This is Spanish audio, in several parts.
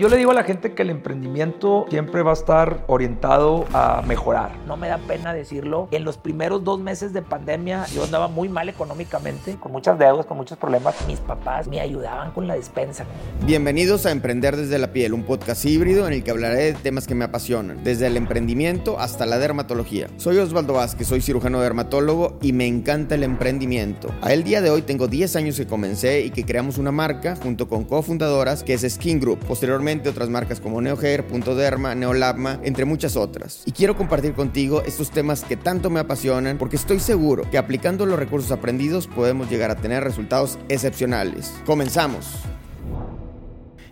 Yo le digo a la gente que el emprendimiento siempre va a estar orientado a mejorar. No me da pena decirlo. En los primeros dos meses de pandemia yo andaba muy mal económicamente, con muchas deudas, con muchos problemas. Mis papás me ayudaban con la despensa. Bienvenidos a Emprender desde la piel, un podcast híbrido en el que hablaré de temas que me apasionan, desde el emprendimiento hasta la dermatología. Soy Osvaldo Vázquez, soy cirujano dermatólogo y me encanta el emprendimiento. A el día de hoy tengo 10 años que comencé y que creamos una marca junto con cofundadoras que es Skin Group. Posteriormente otras marcas como NeoHair, Punto Derma, Neolabma, entre muchas otras. Y quiero compartir contigo estos temas que tanto me apasionan porque estoy seguro que aplicando los recursos aprendidos podemos llegar a tener resultados excepcionales. Comenzamos.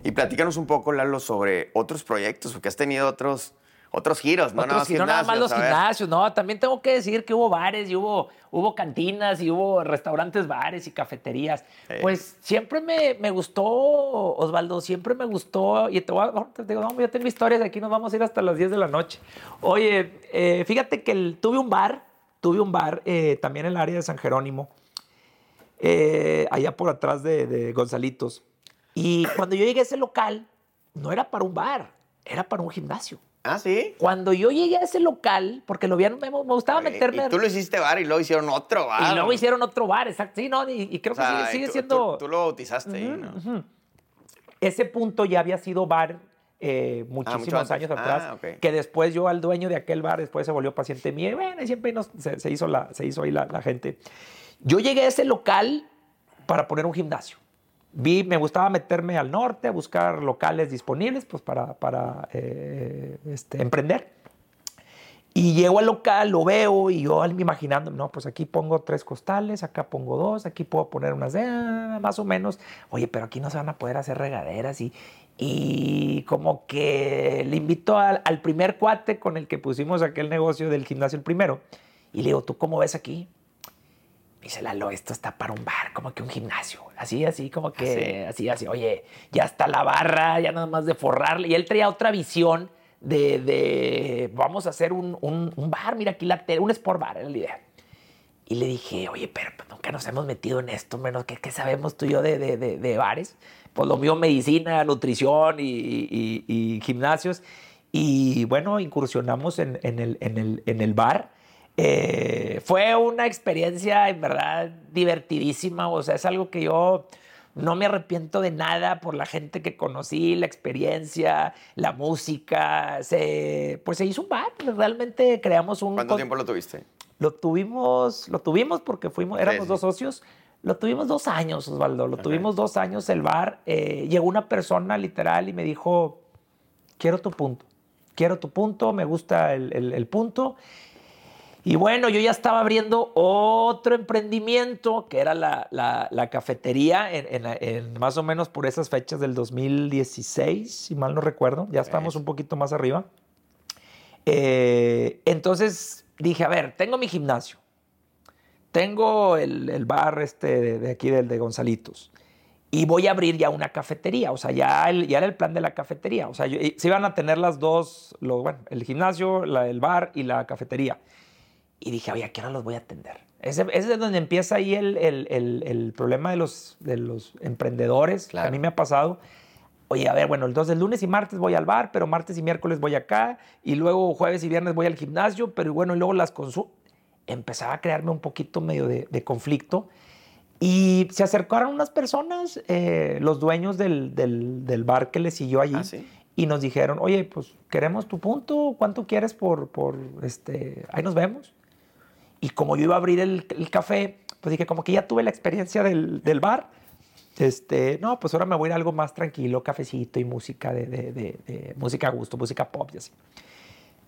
Y platícanos un poco, Lalo, sobre otros proyectos, porque has tenido otros otros giros, no, nada, no nada más los gimnasios, no, también tengo que decir que hubo bares y hubo, hubo cantinas y hubo restaurantes, bares y cafeterías. Pues siempre me, me, gustó, Osvaldo, siempre me gustó, y te voy a, te digo, no, yo tengo historias, aquí nos vamos a ir hasta las 10 de la noche. Oye, eh, fíjate que tuve un bar, tuve un bar eh, también en el área de San Jerónimo, eh, allá por atrás de, de Gonzalitos. Y cuando yo llegué a ese local, no era para un bar, era para un gimnasio. Ah, sí. Cuando yo llegué a ese local, porque lo vieron, me, gustaba meterme. Y tú lo hiciste bar y luego hicieron otro bar. Y luego hicieron otro bar, exacto. Sí, no, y, creo que sigue, siendo. Tú, lo bautizaste ¿no? Ese punto ya había sido bar eh, ah, muchísimos años atrás. Ah, que después yo al dueño de aquel bar, después se volvió paciente mío. Y bueno, siempre se, hizo la, se hizo ahí la, la gente. Yo llegué a ese local para poner un gimnasio vi, me gustaba meterme al norte a buscar locales disponibles pues, para, para eh, este, emprender. Y llego al local, lo veo y yo imaginando, no, pues aquí pongo tres costales, acá pongo dos, aquí puedo poner unas de ah, más o menos. Oye, pero aquí no se van a poder hacer regaderas y, y como que le invito al, al primer cuate con el que pusimos aquel negocio del gimnasio el primero. Y le digo, ¿tú cómo ves aquí? Dice Lalo, esto está para un bar, como que un gimnasio. Así, así, como que, así, así, oye, ya está la barra, ya nada más de forrarle. Y él traía otra visión de, de vamos a hacer un, un, bar, mira aquí la tele, un sport bar, era la idea. Y le dije, oye, pero pues, nunca nos hemos metido en esto, menos que qué sabemos tú y yo de, de, de, bares. Pues lo mío, medicina, nutrición y, y, y gimnasios. Y bueno, incursionamos en, en, el, en, el, en el bar eh, fue una experiencia en verdad divertidísima, o sea, es algo que yo no me arrepiento de nada por la gente que conocí, la experiencia, la música, se, pues se hizo un bar, realmente creamos un... ¿Cuánto tiempo lo tuviste? Lo tuvimos, lo tuvimos porque fuimos, éramos dos socios, lo tuvimos dos años, Osvaldo, lo tuvimos dos años el bar, eh, llegó una persona literal y me dijo, quiero tu punto, quiero tu punto, me gusta el, el, el punto y bueno, yo ya estaba abriendo otro emprendimiento, que era la, la, cafetería, en, más o menos por esas fechas del 2016, si mal no recuerdo. Ya estamos un poquito más arriba. Eh, entonces dije, a ver, tengo mi gimnasio. Tengo el, el bar este de, aquí, del de Gonzalitos. Y voy a abrir ya una cafetería. O sea, ya, ya era el plan de la cafetería. O sea, se iban a tener las dos, lo, bueno, el gimnasio, el bar y la cafetería. Y dije, oye, ¿a qué hora los voy a atender? Ese, ese es donde empieza ahí el, el, el, el, problema de los, de los emprendedores, que a mí me ha pasado. Oye, a ver, bueno, entonces lunes y martes voy al bar, pero martes y miércoles voy acá, y luego jueves y viernes voy al gimnasio, pero bueno, y luego las consultas. Empezaba a crearme un poquito medio de, de conflicto. Y se acercaron unas personas, eh, los dueños del, del, del, bar que le siguió allí, ah, y nos dijeron, oye, pues queremos tu punto, ¿cuánto quieres por, por este, ahí nos vemos? Y como yo iba a abrir el, café, pues dije, como que ya tuve la experiencia del, del, bar. Este, no, pues ahora me voy a ir a algo más tranquilo, cafecito y música de, de, de, música a gusto, música pop y así.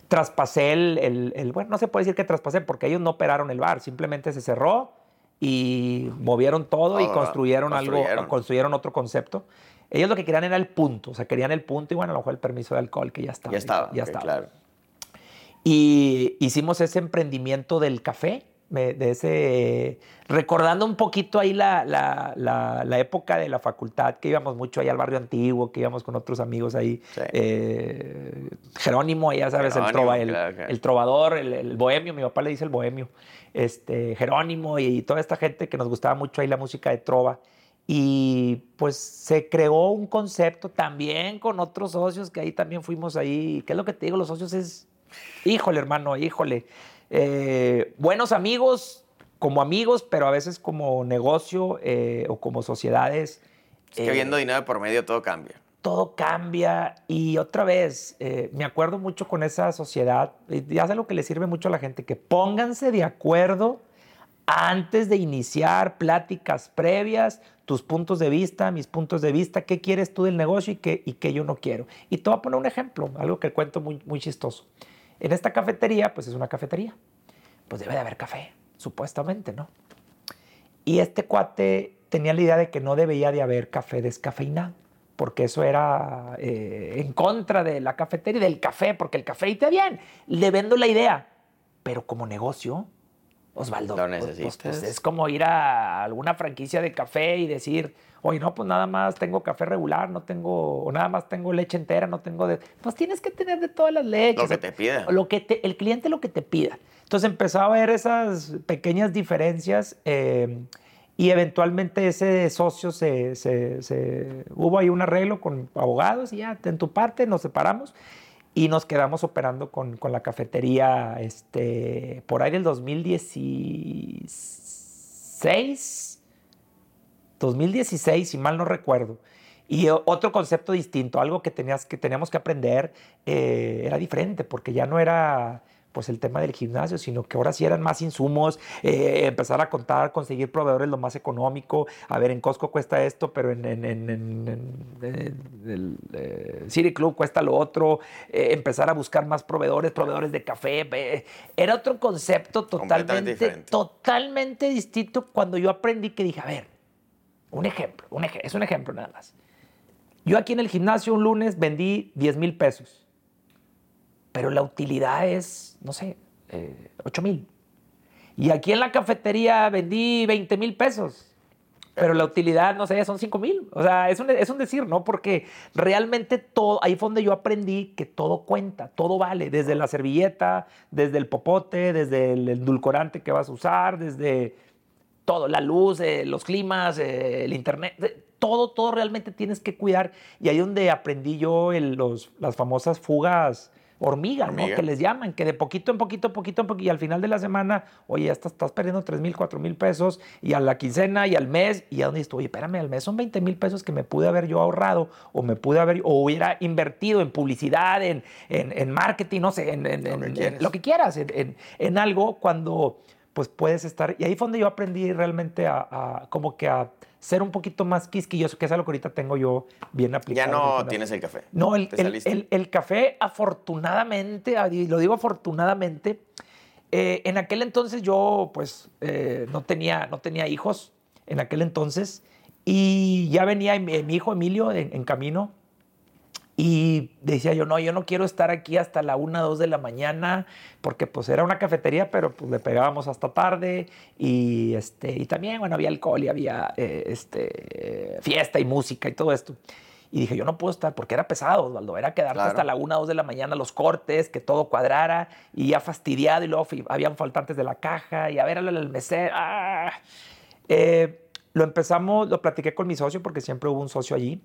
Traspasé el, el, bueno, no se puede decir que traspasé porque ellos no operaron el bar, simplemente se cerró y movieron todo y construyeron, algo, construyeron otro concepto. Ellos lo que querían era el punto, o sea, querían el punto y bueno, a lo mejor el permiso de alcohol que ya estaba. Ya estaba, ya estaba. Claro. Y hicimos ese emprendimiento del café, de ese, recordando un poquito ahí la, la, la, época de la facultad, que íbamos mucho ahí al barrio antiguo, que íbamos con otros amigos ahí. Eh, Jerónimo, ya sabes, el, el, trovador, el, bohemio, mi papá le dice el bohemio. Este, Jerónimo y, toda esta gente que nos gustaba mucho ahí la música de trova. Y pues se creó un concepto también con otros socios que ahí también fuimos ahí. ¿Qué es lo que te digo? Los socios es, híjole hermano, híjole. Eh, buenos amigos, como amigos, pero a veces como negocio eh, o como sociedades. Es que viendo dinero por medio todo cambia todo cambia y otra vez, eh, me acuerdo mucho con esa sociedad, y hace lo que le sirve mucho a la gente, que pónganse de acuerdo antes de iniciar pláticas previas, tus puntos de vista, mis puntos de vista, qué quieres tú del negocio y qué, y qué yo no quiero. Y te voy a poner un ejemplo, algo que cuento muy, muy chistoso. En esta cafetería, pues es una cafetería, pues debe de haber café, supuestamente, ¿no? Y este cuate tenía la idea de que no debía de haber café descafeinado porque eso era eh, en contra de la cafetería y del café, porque el café está bien. Le vendo la idea, pero como negocio, Osvaldo, Lo pues, pues, pues, es como ir a alguna franquicia de café y decir, oye, no, pues nada más tengo café regular, no tengo, o nada más tengo leche entera, no tengo de. Pues tienes que tener de todas las leches. Lo que te pida. Lo que el cliente lo que te pida. Entonces empezó a ver esas pequeñas diferencias. Eh, y eventualmente ese socio se, se, hubo ahí un arreglo con abogados y ya en tu parte nos separamos y nos quedamos operando con, con la cafetería este, por ahí del 2016, 2016, si mal no recuerdo. Y otro concepto distinto, algo que, tenías, que teníamos que aprender, eh, era diferente, porque ya no era pues el tema del gimnasio, sino que ahora sí eran más insumos, eh, empezar a contar, conseguir proveedores lo más económico. A ver, en Costco cuesta esto, pero en, el eh, City Club cuesta lo otro. Eh, empezar a buscar más proveedores, proveedores de café. era otro concepto totalmente, totalmente distinto cuando yo aprendí que dije, a ver, un ejemplo, un es un ejemplo nada más. Yo aquí en el gimnasio un lunes vendí 10 mil pesos pero la utilidad es, no sé, eh, 8 mil. Y aquí en la cafetería vendí 20 mil pesos. Pero la utilidad, no sé, son 5 mil. O sea, es un, es un, decir, ¿no? Porque realmente todo, ahí fue donde yo aprendí que todo cuenta, todo vale. Desde la servilleta, desde el popote, desde el endulcorante que vas a usar, desde todo, la luz, eh, los climas, eh, el internet, todo, todo realmente tienes que cuidar. Y ahí donde aprendí yo los, las famosas fugas hormiga, ¿no? Que les llaman, que de poquito en poquito, poquito en poquito, y al final de la semana, oye, ya estás, estás perdiendo 3 mil, 4 mil pesos, y a la quincena y al mes, y a dónde estoy, oye, espérame, al mes son 20 mil pesos que me pude haber yo ahorrado, o me pude haber, o hubiera invertido en publicidad, en, en, marketing, no sé, en, lo, que quieras, en, algo, cuando pues puedes estar, y ahí fue donde yo aprendí realmente a como que a ser un poquito más quisquilloso, que es algo que ahorita tengo yo bien aplicado. Ya no tienes el café. No, el, el, café, afortunadamente, ah, y lo digo afortunadamente, eh, en aquel entonces yo pues eh, no, tenía, no tenía hijos, en aquel entonces, y ya venía mi, hijo Emilio en camino y decía yo, no, yo no quiero estar aquí hasta la 1, 2 de la mañana, porque pues era una cafetería, pero pues le pegábamos hasta tarde y, este, y también, bueno, había alcohol y había eh, este, fiesta y música y todo esto. Y dije, yo no puedo estar, porque era pesado, Osvaldo, era quedarte hasta la 1, 2 de la mañana, los cortes, que todo cuadrara, y ya fastidiado, y luego habían faltantes de la caja, y a ver al mesero. ¡ah! Eh, lo empezamos, lo platiqué con mi socio, porque siempre hubo un socio allí,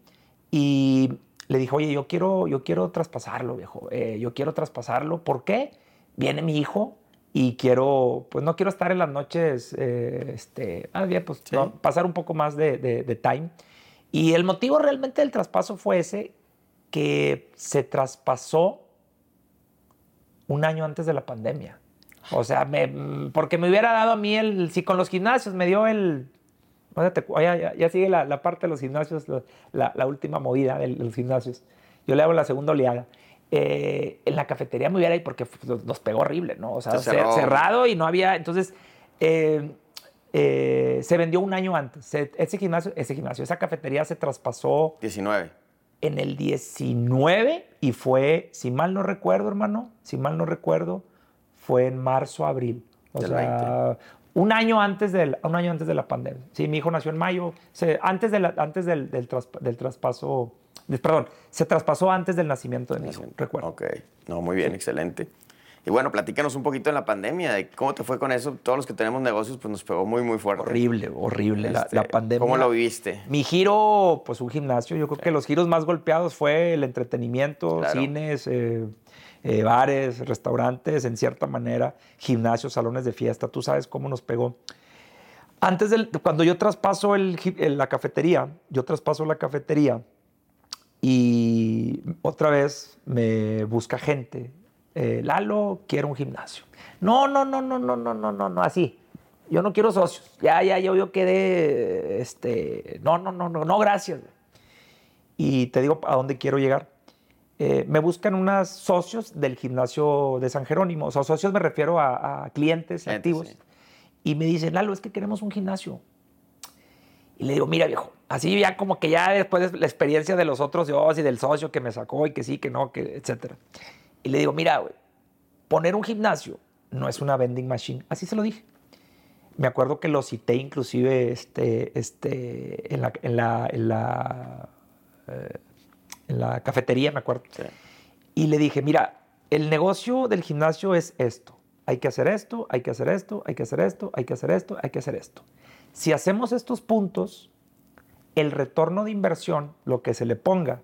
y le dijo, oye, yo quiero, yo quiero traspasarlo, viejo, eh, yo quiero traspasarlo. ¿Por qué? Viene mi hijo y quiero, pues no quiero estar en las noches, eh, este, ah, bien, pues pasar un poco más de, de, time. Y el motivo realmente del traspaso fue ese, que se traspasó un año antes de la pandemia. O sea, me, porque me hubiera dado a mí el, si con los gimnasios me dio el ya, sigue la, parte de los gimnasios, la, última movida de los gimnasios. Yo le hago la segunda oleada. Eh, en la cafetería me hubiera ido porque nos pegó horrible, ¿no? O sea, cerrado y no había. Entonces, eh, eh, se vendió un año antes. ese, gimnasio, ese gimnasio, esa cafetería se traspasó. 19. En el 19 y fue, si mal no recuerdo, hermano, si mal no recuerdo, fue en marzo, abril. O sea, un año antes, del, un año antes de la pandemia. Sí, mi hijo nació en mayo, antes, de antes del, del, traspaso, perdón, se traspasó antes del nacimiento de mi hijo, recuerdo. Ok, no, muy bien, excelente. Y bueno, platícanos un poquito en la pandemia, de cómo te fue con eso. Todos los que tenemos negocios, pues nos pegó muy, muy fuerte. Horrible, horrible la, este, pandemia. ¿Cómo lo viviste? Mi giro, pues un gimnasio. Yo creo que los giros más golpeados fue el entretenimiento, cines, eh, eh, bares, restaurantes, en cierta manera, gimnasios, salones de fiesta. Tú sabes cómo nos pegó. Antes del, cuando yo traspaso la cafetería, yo traspaso la cafetería y otra vez me busca gente eh, Lalo, quiero un gimnasio. No, no, no, no, no, no, no, no, no, así. Yo no quiero socios. Ya, ya, yo, yo quedé, este, no, no, no, no, no, gracias. Y te digo a dónde quiero llegar. Eh, me buscan unos socios del gimnasio de San Jerónimo. O sea, socios me refiero a, clientes activos. Y me dicen, Lalo, es que queremos un gimnasio. Y le digo, mira, viejo, así ya como que ya después de la experiencia de los otros dios y del socio que me sacó y que sí, que no, que etcétera. Y le digo, mira, güey, poner un gimnasio no es una vending machine. Así se lo dije. Me acuerdo que lo cité inclusive este, este, en, la, en, la, en, la, eh, en la cafetería, me acuerdo. Y le dije, mira, el negocio del gimnasio es esto. Hay que hacer esto, hay que hacer esto, hay que hacer esto, hay que hacer esto, hay que hacer esto. Si hacemos estos puntos, el retorno de inversión, lo que se le ponga,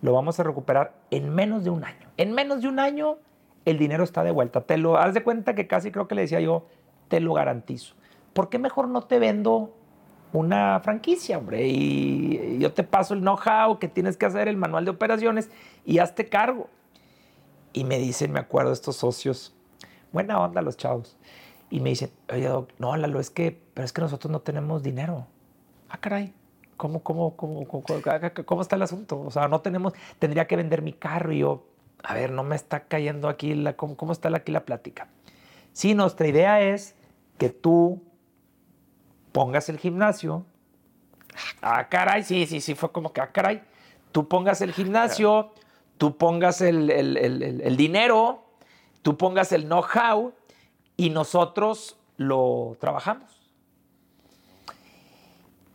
lo vamos a recuperar en menos de un año. En menos de un año el dinero está de vuelta. Te lo haz de cuenta que casi creo que le decía yo, te lo garantizo. ¿Por qué mejor no te vendo una franquicia, hombre? Y yo te paso el know-how que tienes que hacer, el manual de operaciones y hazte cargo. Y me dicen, me acuerdo, estos socios, buena onda los chavos. Y me dicen, oye, no, Lalo, es que, pero es que nosotros no tenemos dinero. Ah, caray. ¿cómo, cómo, cómo, cómo, está el asunto? O sea, no tenemos, tendría que vender mi carro y yo, a ver, no me está cayendo aquí, la, ¿cómo, cómo está aquí la plática? Sí, nuestra idea es que tú pongas el gimnasio. Ah, caray, sí, sí, sí, fue como que, ah, caray. Tú pongas el gimnasio, tú pongas el, el, el, el dinero, tú pongas el know-how y nosotros lo trabajamos.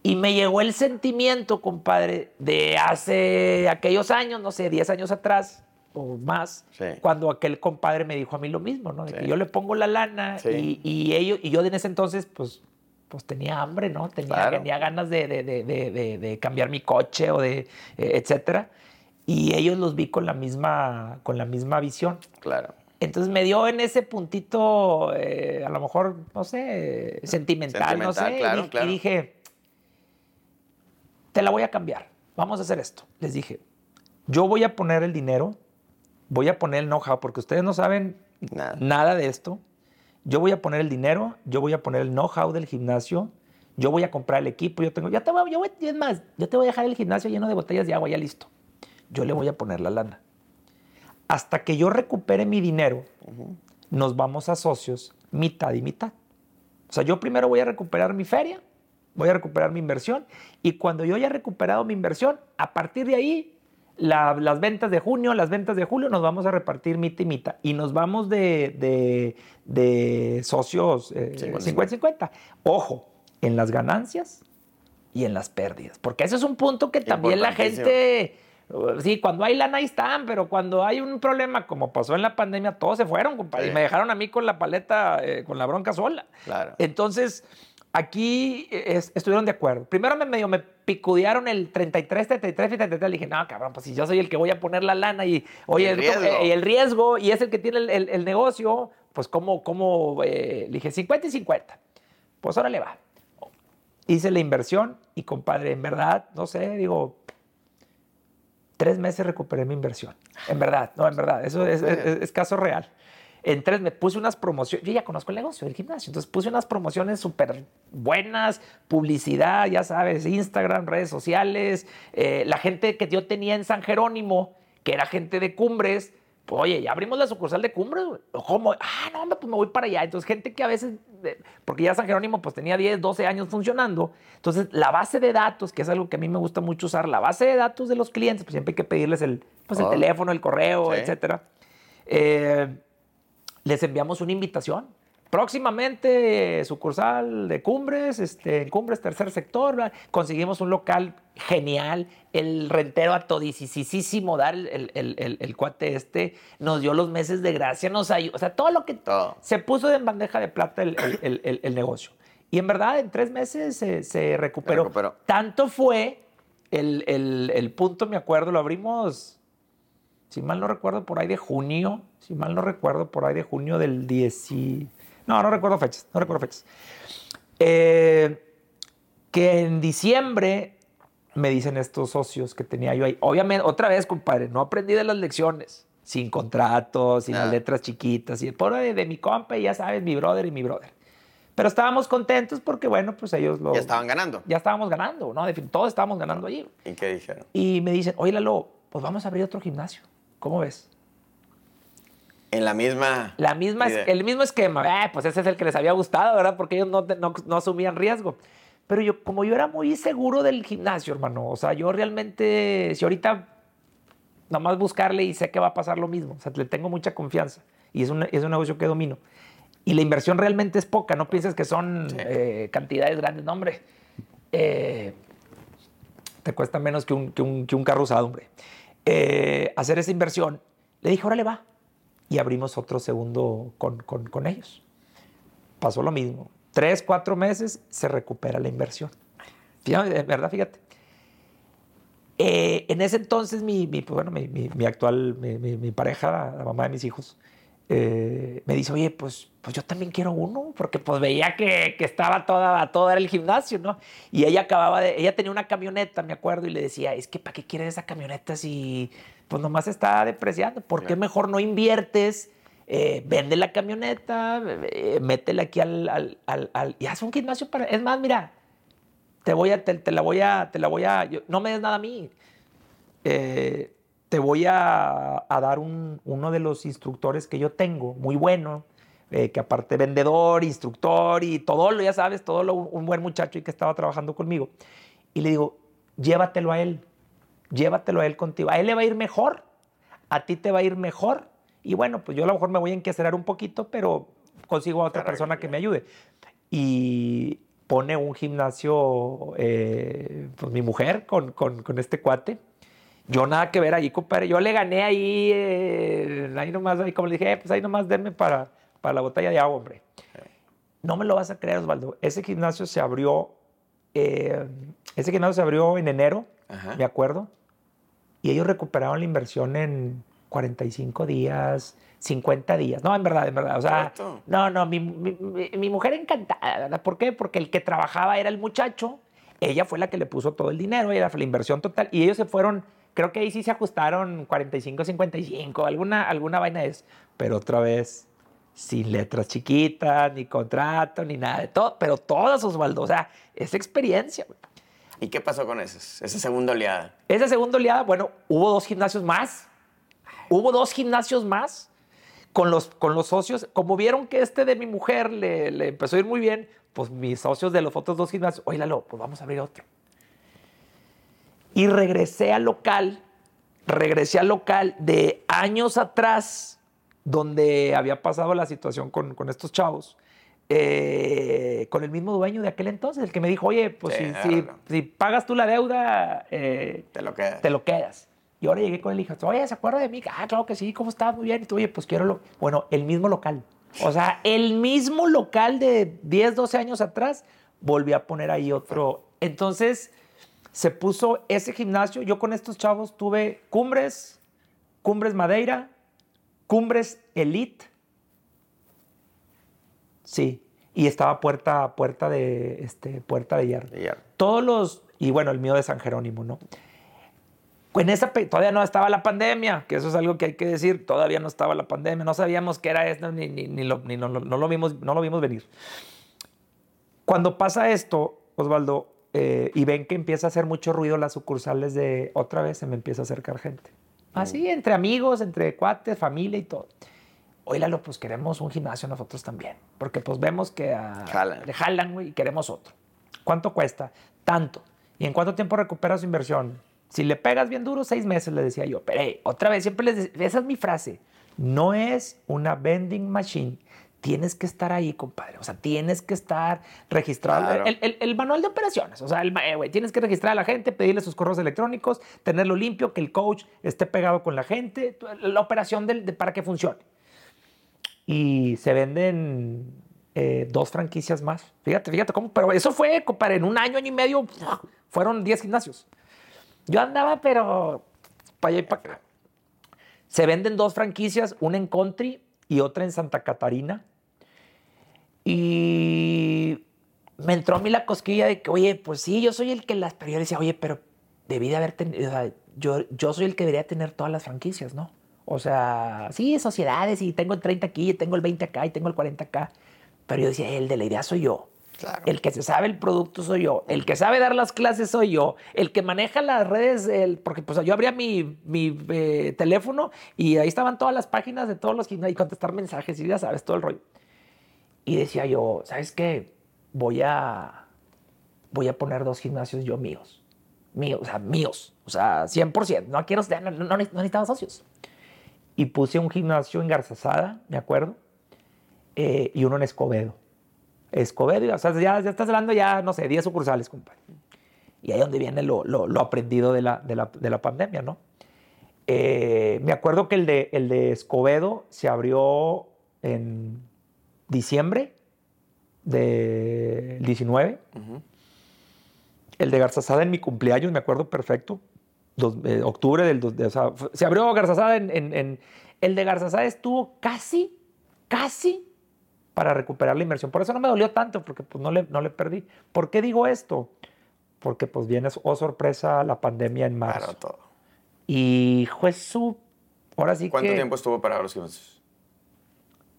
Y me llegó el sentimiento, compadre, de hace aquellos años, no sé, 10 años atrás o más, cuando aquel compadre me dijo a mí lo mismo, ¿no? De que yo le pongo la lana y, ellos, y yo en ese entonces, pues, pues tenía hambre, ¿no? Tenía, tenía ganas de, de, de, cambiar mi coche o de, eh, etcétera. Y ellos los vi con la misma, con la misma visión. Claro. Entonces me dio en ese puntito, eh, a lo mejor, no sé, sentimental, no sé. y dije, te la voy a cambiar. Vamos a hacer esto. Les dije, yo voy a poner el dinero, voy a poner el know-how, porque ustedes no saben nada. de esto. Yo voy a poner el dinero, yo voy a poner el know-how del gimnasio, yo voy a comprar el equipo, yo tengo, ya te voy, yo voy, es más, yo te voy a dejar el gimnasio lleno de botellas de agua, ya listo. Yo le voy a poner la lana. Hasta que yo recupere mi dinero, nos vamos a socios mitad y mitad. O sea, yo primero voy a recuperar mi feria, voy a recuperar mi inversión y cuando yo haya recuperado mi inversión, a partir de ahí, las ventas de junio, las ventas de julio, nos vamos a repartir mitad y mitad y nos vamos de, de, socios 50-50. Eh, Ojo, en las ganancias y en las pérdidas, porque ese es un punto que también la gente... Sí, cuando hay lana ahí están, pero cuando hay un problema, como pasó en la pandemia, todos se fueron, compadre, y me dejaron a mí con la paleta, eh, con la bronca sola. Claro. Entonces, Aquí estuvieron de acuerdo. Primero me medio me picudearon el 33, 33 y 33. Le dije, no, cabrón, pues si yo soy el que voy a poner la lana y, oye, el, riesgo. y el riesgo y es el que tiene el, negocio, pues cómo, cómo, eh, le dije 50 y 50. Pues ahora le va. Hice la inversión y compadre, en verdad, no sé, digo, tres meses recuperé mi inversión. En verdad, no, en verdad, eso es caso real en tres me puse unas promociones, yo ya conozco el negocio del gimnasio, entonces puse unas promociones súper buenas, publicidad, ya sabes, Instagram, redes sociales, eh, la gente que yo tenía en San Jerónimo, que era gente de cumbres, pues, oye, ya abrimos la sucursal de cumbres, ¿cómo? Ah, no, pues me voy para allá. Entonces, gente que a veces, porque ya San Jerónimo pues tenía 10, 12 años funcionando, entonces la base de datos, que es algo que a mí me gusta mucho usar, la base de datos de los clientes, pues siempre hay que pedirles el, pues, el oh. teléfono, el correo, etcétera. Eh, les enviamos una invitación próximamente sucursal de Cumbres, este, en Cumbres tercer sector, conseguimos un local genial, el rentero a dar el, el, cuate este, nos dio los meses de gracia, nos ayudó, o sea, todo lo que todo. se puso en bandeja de plata el, negocio. Y en verdad, en tres meses se, recuperó. Tanto fue el, punto, me acuerdo, lo abrimos, si mal no recuerdo, por ahí de junio, si mal no recuerdo, por ahí de junio del 10. No, no recuerdo fechas, no recuerdo fechas. Eh, que en diciembre me dicen estos socios que tenía yo ahí. Obviamente, otra vez, compadre, no aprendí de las lecciones. Sin contratos, sin las letras chiquitas. Y el pobre de, mi compa, ya sabes, mi brother y mi brother. Pero estábamos contentos porque, bueno, pues ellos lo... Ya estaban ganando. Ya estábamos ganando, ¿no? Todos estábamos ganando allí. ¿Y qué dijeron? Y me dicen, oye, Lalo, pues vamos a abrir otro gimnasio. ¿Cómo ves? En la misma... La misma el mismo esquema. Eh, pues ese es el que les había gustado, ¿verdad? Porque ellos no, no, no asumían riesgo. Pero yo, como yo era muy seguro del gimnasio, hermano, o sea, yo realmente, si ahorita nomás buscarle y sé que va a pasar lo mismo, o sea, le tengo mucha confianza y es un, es un negocio que domino. Y la inversión realmente es poca, no pienses que son eh, cantidades grandes, no, hombre. Eh, te cuesta menos que un, que un, que un carro usado, hombre. Eh, hacer esa inversión, le dije, órale, va. Y abrimos otro segundo con, con, con ellos. Pasó lo mismo tres, cuatro meses, se recupera la inversión. Fíjate, verdad, fíjate. Eh, en ese entonces, mi, pues, bueno, mi, actual, mi, pareja, la mamá de mis hijos, eh, me dice, oye, pues, pues yo también quiero uno, porque pues veía que, que estaba toda, todo era el gimnasio, ¿no? Y ella acababa de, ella tenía una camioneta, me acuerdo, y le decía, es que ¿para qué quieres esa camioneta si pues nomás está depreciando? ¿Por qué mejor no inviertes eh, vende la camioneta, eh, métele aquí al, al, y haz un gimnasio para... Es más, mira, te voy a, te, la voy a, te la voy a, no me des nada a mí. Eh, te voy a, dar uno de los instructores que yo tengo, muy bueno, que aparte vendedor, instructor y todo lo, ya sabes, todo lo, un buen muchacho y que estaba trabajando conmigo. Y le digo, llévatelo a él, llévatelo a él contigo. A él le va a ir mejor, a ti te va a ir mejor y bueno, pues yo a lo mejor me voy a enquecerar un poquito, pero consigo a otra persona que me ayude. Y pone un gimnasio, eh, pues mi mujer con, con, con, este cuate. Yo nada que ver ahí, compadre. Yo le gané ahí, eh, ahí nomás, ahí como le dije, eh, pues ahí nomás denme para, para la botella de agua, hombre. No me lo vas a creer, Osvaldo. Ese gimnasio se abrió, ese gimnasio se abrió en enero, me acuerdo. Y ellos recuperaron la inversión en 45 días, 50 días. No, en verdad, en verdad. O sea, no, no, mi, mi, mujer encantada, ¿verdad? ¿Por qué? Porque el que trabajaba era el muchacho, ella fue la que le puso todo el dinero, ella fue la inversión total, y ellos se fueron, creo que ahí sí se ajustaron 45, 55, alguna, alguna vaina es, pero otra vez, sin letras chiquitas, ni contrato, ni nada de todo, pero todas, Osvaldo, o sea, esa experiencia. ¿Y qué pasó con esas, esa segunda oleada? Esa segunda oleada, bueno, hubo dos gimnasios más Hubo dos gimnasios más con los, con los socios. Como vieron que este de mi mujer le, le empezó a ir muy bien, pues mis socios de los otros dos gimnasios, oye Lalo, pues vamos a abrir otro. Y regresé al local, regresé al local de años atrás, donde había pasado la situación con, con estos chavos, eh, con el mismo dueño de aquel entonces, el que me dijo, oye, pues si, si, pagas tú la deuda, eh, te, lo quedas. te lo quedas. Y ahora llegué con y dije, oye, ¿se acuerda de mí? Ah, claro que sí, ¿cómo estás? Muy bien. Y tú, oye, pues quiero lo... Bueno, el mismo local. O sea, el mismo local de 10, 12 años atrás, volví a poner ahí otro. Entonces, se puso ese gimnasio. Yo con estos chavos tuve Cumbres, Cumbres Madeira, Cumbres Elite. Sí. Y estaba puerta, puerta de, este, puerta de hierro. de hierro. Todos los, y bueno, el mío de San Jerónimo, ¿no? En esa todavía no estaba la pandemia, que eso es algo que hay que decir, todavía no estaba la pandemia, no sabíamos qué era esto, ni, ni, lo, ni no, lo vimos, no lo vimos venir. Cuando pasa esto, Osvaldo, eh, y ven que empieza a hacer mucho ruido las sucursales de otra vez, se me empieza a acercar gente. Así, entre amigos, entre cuates, familia y todo. Oílalo, pues queremos un gimnasio nosotros también, porque pues vemos que le jalan y queremos otro. ¿Cuánto cuesta? Tanto. ¿Y en cuánto tiempo recupera su inversión? Si le pegas bien duro, seis meses, le decía yo. Pero otra vez, siempre les decía, esa es mi frase. No es una vending machine. Tienes que estar ahí, compadre. O sea, tienes que estar registrado. El, manual de operaciones. O sea, el, eh, tienes que registrar a la gente, pedirle sus correos electrónicos, tenerlo limpio, que el coach esté pegado con la gente, la operación del, para que funcione. Y se venden eh, dos franquicias más. Fíjate, fíjate cómo. Pero eso fue, compadre, en un año, año y medio, fueron 10 gimnasios. Yo andaba, pero para allá y para acá. Se venden dos franquicias, una en Country y otra en Santa Catarina. Y me entró a mí la cosquilla de que, oye, pues sí, yo soy el que las... Pero yo decía, oye, pero debí de haber tenido... O sea, yo, yo soy el que debería tener todas las franquicias, ¿no? O sea, sí, sociedades y tengo el 30 aquí, y tengo el 20 acá y tengo el 40 acá. Pero yo decía, el de la idea soy yo. El que se sabe el producto soy yo. El que sabe dar las clases soy yo. El que maneja las redes, el, porque pues yo abría mi, mi eh, teléfono y ahí estaban todas las páginas de todos los gimnasios y contestar mensajes y ya sabes, todo el rollo. Y decía yo, ¿sabes qué? Voy a, voy a poner dos gimnasios yo míos. Míos, o sea, míos. O sea, 100%. No quiero, no, no, no socios. Y puse un gimnasio en Garzazada, me acuerdo, eh, y uno en Escobedo. Escobedo, o sea, ya, ya, estás hablando ya, no sé, 10 sucursales, compadre. Y ahí donde viene lo, lo, aprendido de la, de, la, de la, pandemia, ¿no? Eh, me acuerdo que el de, el de Escobedo se abrió en diciembre del 19. El de Garzazada en mi cumpleaños, me acuerdo perfecto. Eh, octubre del... o sea, se abrió Garzazada en, en, El de Garzazada estuvo casi, casi para recuperar la inversión. Por eso no me dolió tanto, porque pues no le, no le perdí. ¿Por qué digo esto? Porque pues viene, oh sorpresa, la pandemia en marzo. Claro, todo. Y Jesús, ahora sí ¿Cuánto tiempo estuvo para los gimnasios?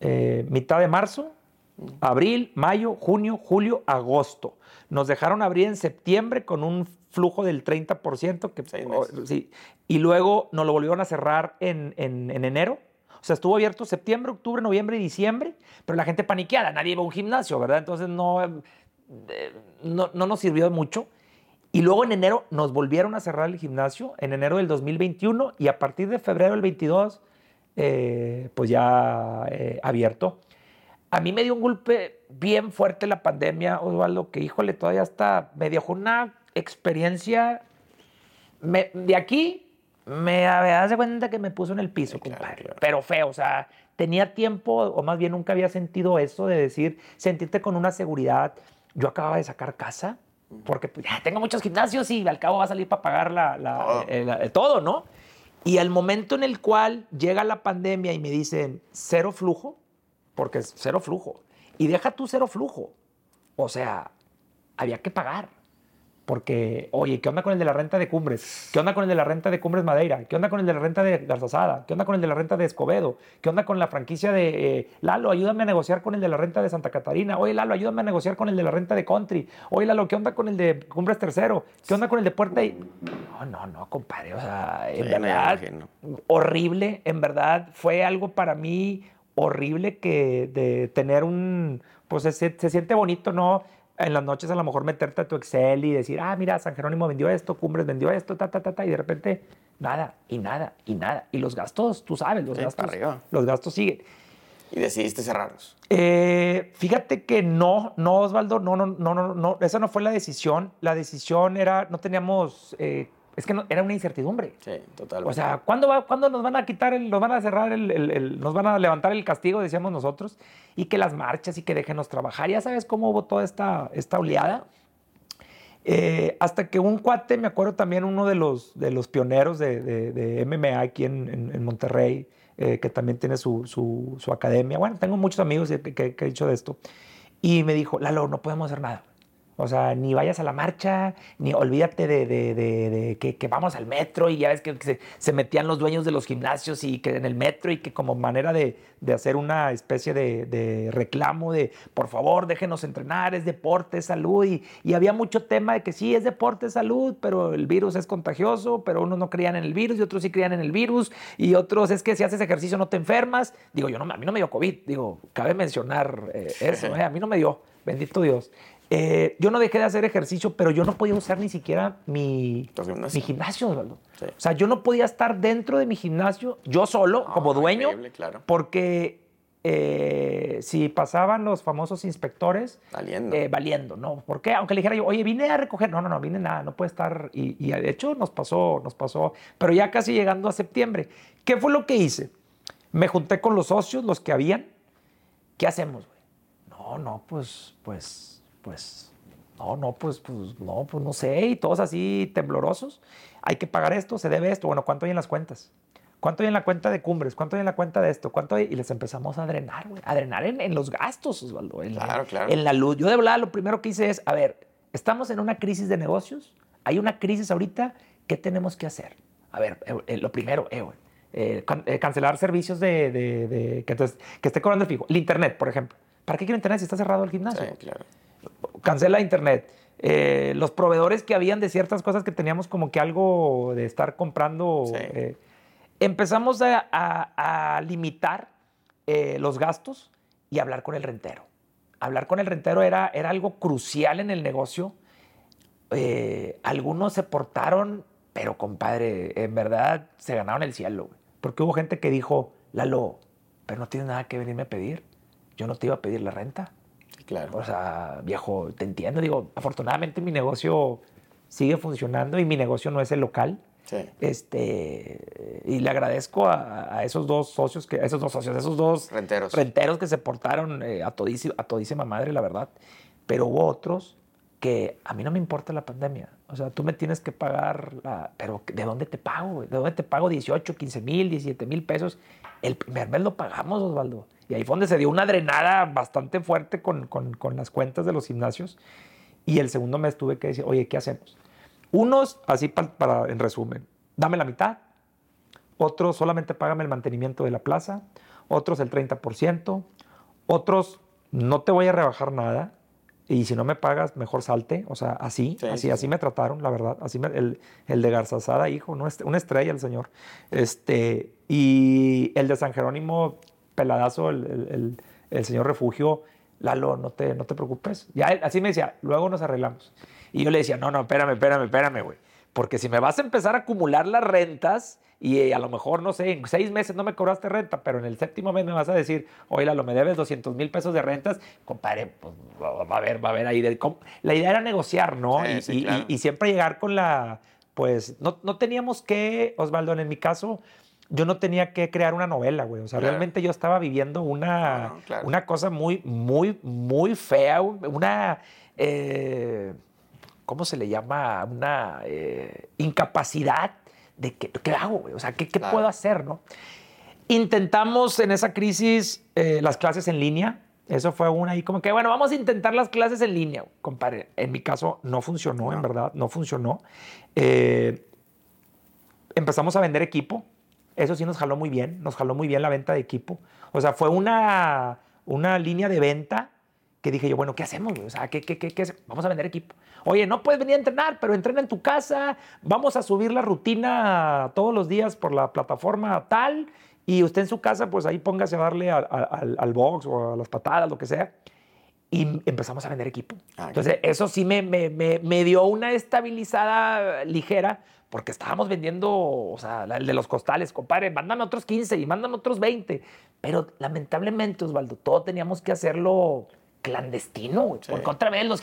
Eh, mitad de marzo, abril, mayo, junio, julio, agosto. Nos dejaron abrir en septiembre con un flujo del 30%. Que, sí, y luego nos lo volvieron a cerrar en, en, en enero o sea, estuvo abierto septiembre, octubre, noviembre y diciembre, pero la gente paniqueada, nadie iba a un gimnasio, ¿verdad? Entonces no, eh, no, no, nos sirvió mucho. Y luego en enero nos volvieron a cerrar el gimnasio, en enero del 2021, y a partir de febrero del 22, eh, pues ya eh, abierto. A mí me dio un golpe bien fuerte la pandemia, Osvaldo, que híjole, todavía está, me dejó una experiencia de aquí me de cuenta que me puso en el piso, compadre. Pero feo, o sea, tenía tiempo, o más bien nunca había sentido eso de decir, sentirte con una seguridad. Yo acababa de sacar casa, porque pues, ya tengo muchos gimnasios y al cabo va a salir para pagar la, todo, ¿no? Y al momento en el cual llega la pandemia y me dicen cero flujo, porque es cero flujo, y deja tu cero flujo, o sea, había que pagar. Porque, oye, ¿qué onda con el de la renta de Cumbres? ¿Qué onda con el de la renta de Cumbres Madeira? ¿Qué onda con el de la renta de Garzazada? ¿Qué onda con el de la renta de Escobedo? ¿Qué onda con la franquicia de eh, Lalo? Ayúdame a negociar con el de la renta de Santa Catarina. Oye, Lalo, ayúdame a negociar con el de la renta de Country. Oye, Lalo, ¿qué onda con el de Cumbres Tercero? ¿Qué onda con el de Puerta y... No, no, no, compadre. O sea, en verdad, horrible. En verdad, fue algo para mí horrible que de tener un... Pues se, se siente bonito, ¿no? En las noches a lo mejor meterte a tu Excel y decir, ah, mira, San Jerónimo vendió esto, Cumbres vendió esto, ta, ta, ta, ta, y de repente nada, y nada, y nada. Y los gastos, tú sabes, los gastos. Los gastos siguen. ¿Y decidiste cerrarlos? Eh, fíjate que no, no, Osvaldo, no, no, no, no, no, esa no fue la decisión. La decisión era, no teníamos eh, es que era una incertidumbre. Sí, total. O sea, ¿cuándo, va, ¿cuándo, nos van a quitar, el, nos van a cerrar, el, nos van a levantar el castigo, decíamos nosotros? Y que las marchas y que déjenos trabajar. Ya sabes cómo hubo toda esta, esta oleada. Eh, hasta que un cuate, me acuerdo también uno de los, de los pioneros de, de, MMA aquí en, en, Monterrey, eh, que también tiene su, su, su, academia. Bueno, tengo muchos amigos que, que, que, he dicho de esto. Y me dijo, Lalo, no podemos hacer nada. O sea, ni vayas a la marcha, ni olvídate de, que, vamos al metro y ya ves que, se, metían los dueños de los gimnasios y que en el metro y que como manera de, hacer una especie de, reclamo de, por favor, déjenos entrenar, es deporte, es salud. Y, y, había mucho tema de que sí, es deporte, es salud, pero el virus es contagioso, pero unos no creían en el virus y otros sí creían en el virus y otros es que si haces ejercicio no te enfermas. Digo, yo no, a mí no me dio COVID, digo, cabe mencionar eh, eso, eh, a mí no me dio, bendito Dios. Eh, yo no dejé de hacer ejercicio, pero yo no podía usar ni siquiera mi, mi gimnasio, O sea, yo no podía estar dentro de mi gimnasio, yo solo, como dueño, porque eh, si pasaban los famosos inspectores. Valiendo. Eh, valiendo, ¿no? ¿Por qué? Aunque le dijera yo, oye, vine a recoger. No, no, no, vine nada, no puede estar. Y, y, de hecho nos pasó, nos pasó. Pero ya casi llegando a septiembre. ¿Qué fue lo que hice? Me junté con los socios, los que habían. ¿Qué hacemos, güey? No, no, pues, pues, pues. No, no, pues, pues, no, pues no sé. Y todos así temblorosos. Hay que pagar esto, se debe esto. Bueno, ¿cuánto hay en las cuentas? ¿Cuánto hay en la cuenta de cumbres? ¿Cuánto hay en la cuenta de esto? ¿Cuánto hay? Y les empezamos a drenar, güey. A drenar en, los gastos, Osvaldo. En, claro, claro. En la luz. Yo de verdad lo primero que hice es, a ver, estamos en una crisis de negocios. Hay una crisis ahorita. ¿Qué tenemos que hacer? A ver, eh, eh, lo primero, eh, güey. Eh, cancelar servicios de, de, que, que, esté cobrando el fijo. El Internet, por ejemplo. ¿Para qué quiero Internet si está cerrado el gimnasio? Sí, claro. Cancela Internet. los proveedores que habían de ciertas cosas que teníamos como que algo de estar comprando... Sí empezamos a, limitar eh, los gastos y hablar con el rentero. Hablar con el rentero era, era algo crucial en el negocio. Eh, algunos se portaron, pero compadre, en verdad se ganaron el cielo. Porque hubo gente que dijo, Lalo, pero no tienes nada que venirme a pedir. Yo no te iba a pedir la renta. Claro. O sea, viejo, te entiendo. Digo, afortunadamente mi negocio sigue funcionando y mi negocio no es el local. Este, y le agradezco a, esos dos socios, que, a esos dos socios, esos dos renteros, renteros que se portaron eh, a, todísima, a todísima madre, la verdad. Pero hubo otros que a mí no me importa la pandemia. O sea, tú me tienes que pagar, pero ¿de dónde te pago? ¿De dónde te pago 18, 15 mil, 17 mil pesos? El primer mes lo pagamos, Osvaldo. Y ahí fue donde se dio una drenada bastante fuerte con, con, con las cuentas de los gimnasios. Y el segundo mes tuve que decir, oye, ¿qué hacemos? Unos, así para, en resumen, dame la mitad, otros solamente págame el mantenimiento de la plaza, otros el 30%, otros no te voy a rebajar nada y si no me pagas, mejor salte. O sea, así, así, así me trataron, la verdad. Así el, el, de Garzazada, hijo, no, una estrella el señor. Este, y el de San Jerónimo, peladazo, el, el señor Refugio, Lalo, no te, no te preocupes. Ya así me decía, luego nos arreglamos. Y yo le decía, no, no, espérame, espérame, espérame, güey. Porque si me vas a empezar a acumular las rentas y eh, a lo mejor, no sé, en seis meses no me cobraste renta, pero en el séptimo mes me vas a decir, oye, Lalo, me debes 200 mil pesos de rentas, compadre, pues va a haber, va a haber ahí. la idea era negociar, ¿no? y, siempre llegar con la, pues, no, no teníamos que, Osvaldo, en mi caso, yo no tenía que crear una novela, güey. O sea, realmente yo estaba viviendo una, una cosa muy, muy, muy fea, una... Eh, ¿cómo se le llama? Una eh, incapacidad de que, ¿qué hago? Güey? O sea, ¿qué, qué puedo hacer? ¿no? Intentamos en esa crisis eh, las clases en línea. Eso fue una ahí como que, bueno, vamos a intentar las clases en línea. Compadre, en mi caso no funcionó, en verdad, no funcionó. empezamos a vender equipo. Eso sí nos jaló muy bien, nos jaló muy bien la venta de equipo. O sea, fue una, una línea de venta que dije yo, bueno, ¿qué hacemos? O sea, ¿qué, qué, qué, qué Vamos a vender equipo. Oye, no puedes venir a entrenar, pero entrena en tu casa. Vamos a subir la rutina todos los días por la plataforma tal. Y usted en su casa, pues ahí póngase a darle al, al box o a las patadas, lo que sea. Y empezamos a vender equipo. Ah, Entonces, eso sí me, me, me, me dio una estabilizada ligera, porque estábamos vendiendo, o sea, el de los costales, compadre, mándame otros 15 y mándame otros 20. Pero lamentablemente, Osvaldo, todo teníamos que hacerlo clandestino, porque otra vez los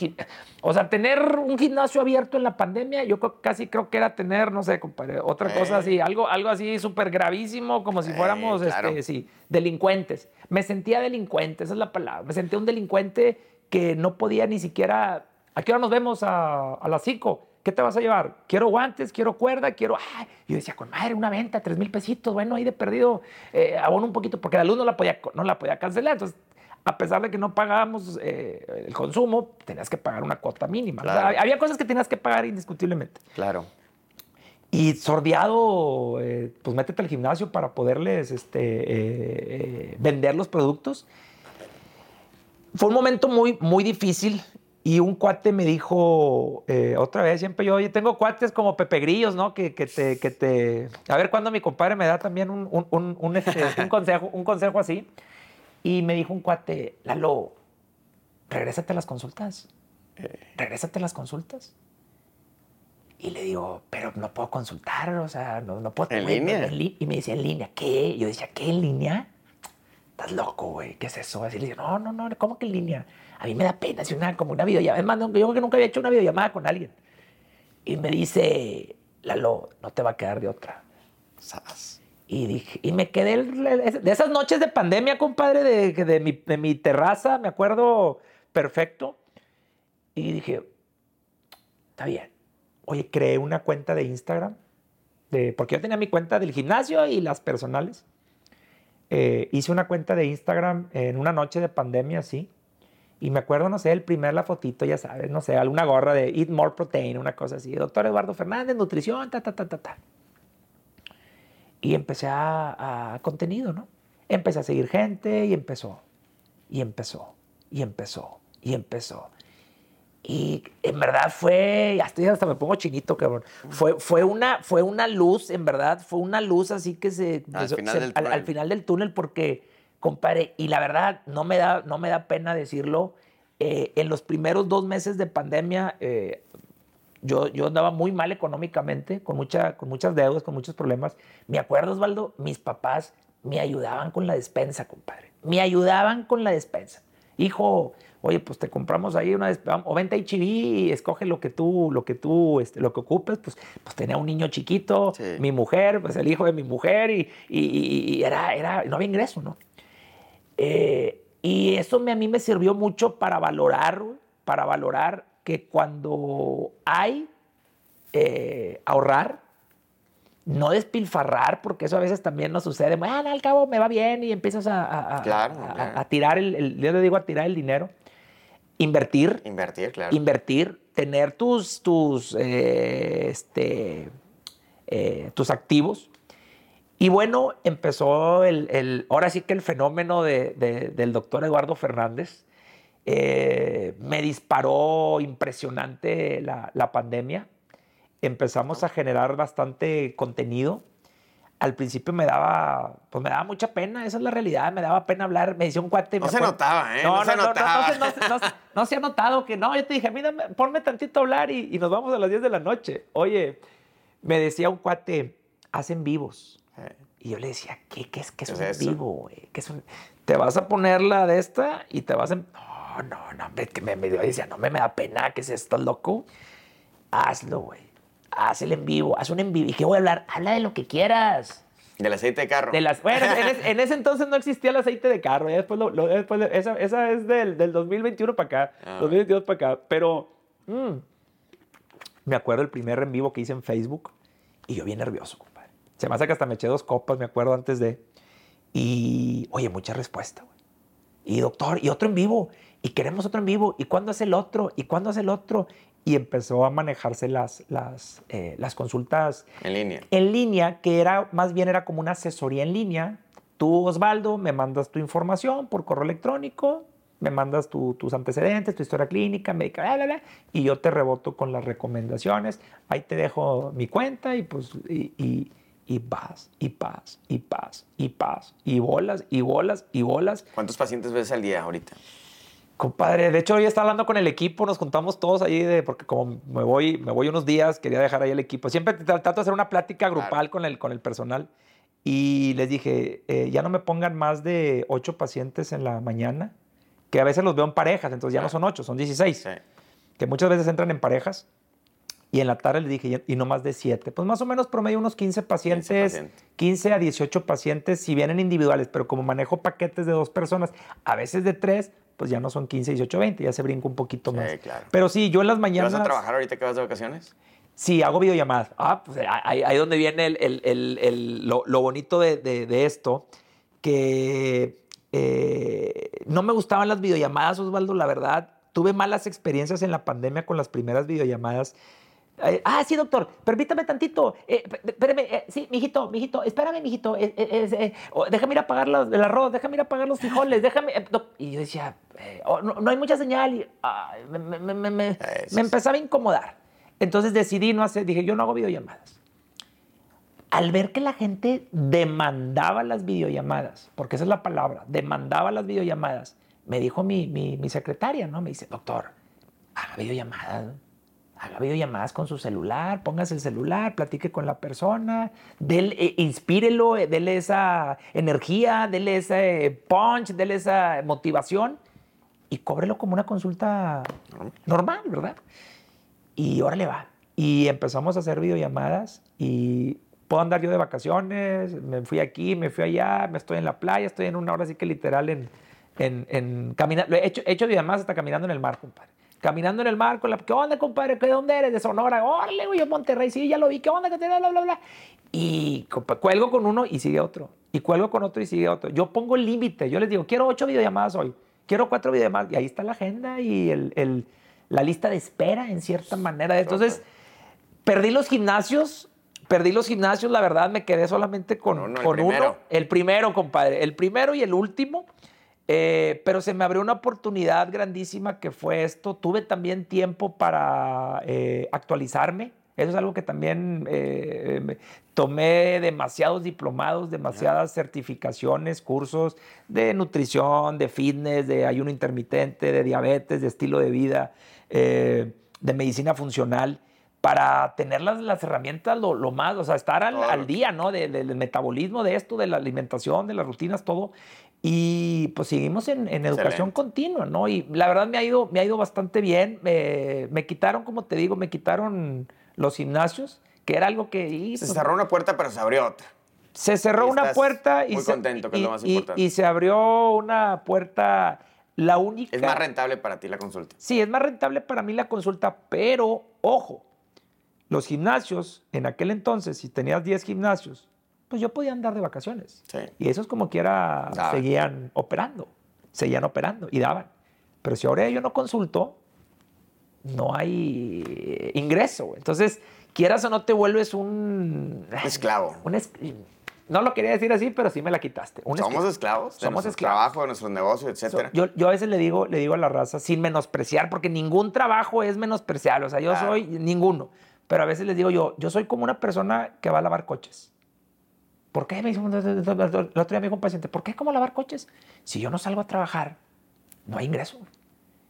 o sea, tener un gimnasio abierto en la pandemia, yo casi creo que era tener, no sé, compadre, otra cosa así, algo, algo así súper gravísimo, como si fuéramos, este, sí, delincuentes. Me sentía delincuente, esa es la palabra. Me sentía un delincuente que no podía ni siquiera, ¿a qué hora nos vemos a, a las 5? ¿Qué te vas a llevar? Quiero guantes, quiero cuerda, quiero... Yo decía, con madre, una venta, tres mil pesitos, bueno, ahí de perdido, eh, abono un poquito, porque la luz no la podía, no la podía cancelar. Entonces, a pesar de que no pagábamos eh, el consumo, tenías que pagar una cuota mínima. había cosas que tenías que pagar indiscutiblemente. Claro. Y sordeado, eh, pues métete al gimnasio para poderles este, vender los productos. Fue un momento muy, muy difícil y un cuate me dijo eh, otra vez, siempre yo, oye, tengo cuates como Pepe Grillos, ¿no? Que, que, te, que te... A ver cuándo mi compadre me da también un, un, un, este, un, consejo, un consejo así. Y me dijo un cuate, Lalo, regrésate a las consultas. Regrésate a las consultas. Y le digo, pero no puedo consultar, o sea, no, no puedo... ¿En línea? y me decía, ¿en línea? ¿Qué? Yo decía, ¿qué en línea? estás loco, güey, ¿qué es eso? Así le digo, no, no, no, ¿cómo que en línea? A mí me da pena hacer una, como una videollamada. Es más, yo creo que nunca había hecho una videollamada con alguien. Y me dice, Lalo, no te va a quedar de otra. Y dije, y me quedé de esas noches de pandemia, compadre, de, de, mi, de mi terraza, me acuerdo perfecto. Y dije, está bien. Oye, creé una cuenta de Instagram, de, porque yo tenía mi cuenta del gimnasio y las personales. Eh, hice una cuenta de Instagram en una noche de pandemia, sí. Y me acuerdo, no sé, el primer la fotito, ya sabes, no sé, alguna gorra de Eat More Protein, una cosa así. Doctor Eduardo Fernández, nutrición, ta, ta, ta, ta, ta. Y empecé a, a contenido, ¿no? Empecé a seguir gente y empezó, y empezó, y empezó, y empezó. Y en verdad fue, hasta, hasta me pongo chinito, cabrón. Fue, fue, una, fue una luz, en verdad, fue una luz así que se... Al, final, del al, final, del túnel porque, compadre, y la verdad, no me da, no me da pena decirlo, eh, en los primeros dos meses de pandemia, eh, yo, yo andaba muy mal económicamente, con, mucha, con muchas deudas, con muchos problemas. Me acuerdo, Osvaldo, mis papás me ayudaban con la despensa, compadre. Me ayudaban con la despensa. Hijo, oye, pues te compramos ahí una, o vente a HB y escoge lo que tú, lo que tú, este, lo que ocupes, pues, pues tenía un niño chiquito, mi mujer, pues el hijo de mi mujer y, y, era, era, no había ingreso, ¿no? Eh, y eso me, a mí me sirvió mucho para valorar, para valorar que cuando hay eh, ahorrar, no despilfarrar, porque eso a veces también nos sucede. Bueno, al cabo me va bien y empiezas a, a, tirar el, yo le digo a tirar el dinero. Invertir. Invertir, claro. Invertir, tener tus, tus, eh, este, eh, tus activos. Y bueno, empezó el, ahora sí que el fenómeno del doctor Eduardo Fernández. Eh, me disparó impresionante la, la pandemia. Empezamos a generar bastante contenido al principio me daba, pues me daba mucha pena, esa es la realidad, me daba pena hablar, me decía un cuate. No se notaba, ¿eh? No, se notaba. No, se ha notado que no, yo te dije, mira, ponme tantito a hablar y, nos vamos a las 10 de la noche. Oye, me decía un cuate, hacen vivos. Y yo le decía, ¿qué, qué es, qué es, un vivo, güey? ¿Qué es un... Te vas a poner la de esta y te vas a... No, no, no, hombre, que me, me decía, no me, me da pena, que es esto, loco? Hazlo, güey haz el en vivo, haz un en vivo. ¿Y qué voy a hablar? Habla de lo que quieras. Del aceite de carro. De las, bueno, en, ese entonces no existía el aceite de carro. después, después esa, esa, es del, del 2021 para acá, 2022 ah. para acá. Pero mm, me acuerdo el primer en vivo que hice en Facebook y yo bien nervioso, compadre. Se me hace que hasta me eché dos copas, me acuerdo antes de. Y, oye, mucha respuesta, güey. Y doctor, y otro en vivo. Y queremos otro en vivo. ¿Y cuándo es el otro? ¿Y cuándo es el otro? y empezó a manejarse las, las, eh, las consultas en línea. En línea, que era más bien era como una asesoría en línea. Tú, Osvaldo, me mandas tu información por correo electrónico, me mandas tus antecedentes, tu historia clínica, médica, bla, bla, bla, y yo te reboto con las recomendaciones. Ahí te dejo mi cuenta y pues y, y, y paz, y paz, y paz, y paz, y bolas, y bolas, y bolas. ¿Cuántos pacientes ves al día ahorita? Compadre, de hecho hoy estaba hablando con el equipo, nos juntamos todos ahí de, porque como me voy, me voy unos días, quería dejar ahí el equipo. Siempre trato de hacer una plática grupal con, el, con el personal y les dije, eh, ya no me pongan más de ocho pacientes en la mañana, que a veces los veo en parejas, entonces ya no son ocho, son 16, que muchas veces entran en parejas. Y en la tarde les dije, y no más de siete. Pues más o menos promedio unos 15 pacientes, 15, 15 a 18 pacientes, si vienen individuales, pero como manejo paquetes de dos personas, a veces de tres, pues ya no son 15, 18, 20, ya se brinca un poquito más. Sí, claro. Pero sí, yo en las mañanas... ¿Vas a trabajar ahorita que vas de vacaciones? Sí, hago videollamadas. Ah, pues ahí, ahí donde viene el, el, el, lo, lo, bonito de, de, de esto, que eh, no me gustaban las videollamadas, Osvaldo, la verdad. Tuve malas experiencias en la pandemia con las primeras videollamadas eh, ah, sí, doctor, permítame tantito. Eh, espérame, eh, sí, mijito, mijito, espérame, mijito. Oh, déjame ir a pagar el arroz, déjame ir a pagar los frijoles, déjame. y yo decía, oh, no, hay mucha señal. Y, me, empezaba a incomodar. Entonces decidí no hacer, dije, yo no hago videollamadas. Al ver que la gente demandaba las videollamadas, porque esa es la palabra, demandaba las videollamadas, me dijo mi, mi, mi secretaria, ¿no? Me dice, doctor, haga videollamadas haga videollamadas con su celular, póngase el celular, platique con la persona, del, eh, inspírelo, eh, dele esa energía, dele ese punch, dele esa motivación y cóbrelo como una consulta normal, ¿verdad? Y órale va. Y empezamos a hacer videollamadas y puedo andar yo de vacaciones, me fui aquí, me fui allá, me estoy en la playa, estoy en una hora así que literal en, en, en caminar. He hecho, he hecho videollamadas hasta caminando en el mar, compadre caminando en el mar con la, ¿qué onda, compadre? ¿De dónde eres? De Sonora. Órale, güey, yo Monterrey, sí, ya lo vi. ¿Qué onda? ¿Qué bla, bla, bla? Y cuelgo con uno y sigue otro. Y cuelgo con otro y sigue otro. Yo pongo el límite. Yo les digo, quiero ocho videollamadas hoy. Quiero cuatro videollamadas. Y ahí está la agenda y el, el, la lista de espera, en cierta manera. Entonces, perdí los gimnasios. Perdí los gimnasios, la verdad, me quedé solamente con, uno, con uno. El primero, compadre. El primero y el último. Eh, pero se me abrió una oportunidad grandísima que fue esto. Tuve también tiempo para eh, actualizarme. Eso es algo que también eh, tomé demasiados diplomados, demasiadas certificaciones, cursos de nutrición, de fitness, de ayuno intermitente, de diabetes, de estilo de vida, de medicina funcional para tener las, las herramientas lo, más, o sea, estar al, día, ¿no? del metabolismo de esto, de la alimentación, de las rutinas, todo. Y pues seguimos en, educación continua, ¿no? Y la verdad me ha ido, me ha ido bastante bien. me quitaron, como te digo, me quitaron los gimnasios, que era algo que... se pues cerró una puerta, pero se abrió otra. Se cerró una puerta y, se, contento, que es lo más importante. y se abrió una puerta, la única... Es más rentable para ti la consulta. Sí, es más rentable para mí la consulta, pero ojo, los gimnasios, en aquel entonces, si tenías 10 gimnasios, pues yo podía andar de vacaciones. Y esos como quiera seguían operando, seguían operando y daban. Pero si ahora yo no consulto, no hay ingreso. Entonces, quieras o no te vuelves un... Esclavo. no lo quería decir así, pero sí me la quitaste. Somos esclavos. De Somos nuestro trabajo, de nuestros negocios, etc. yo, yo, a veces le digo, le digo a la raza, sin menospreciar, porque ningún trabajo es menospreciable. O sea, yo soy ninguno. Pero a veces les digo yo, yo soy como una persona que va a lavar coches. ¿Por qué? Me el otro día me dijo un paciente, ¿por qué como lavar coches? Si yo no salgo a trabajar, no hay ingreso.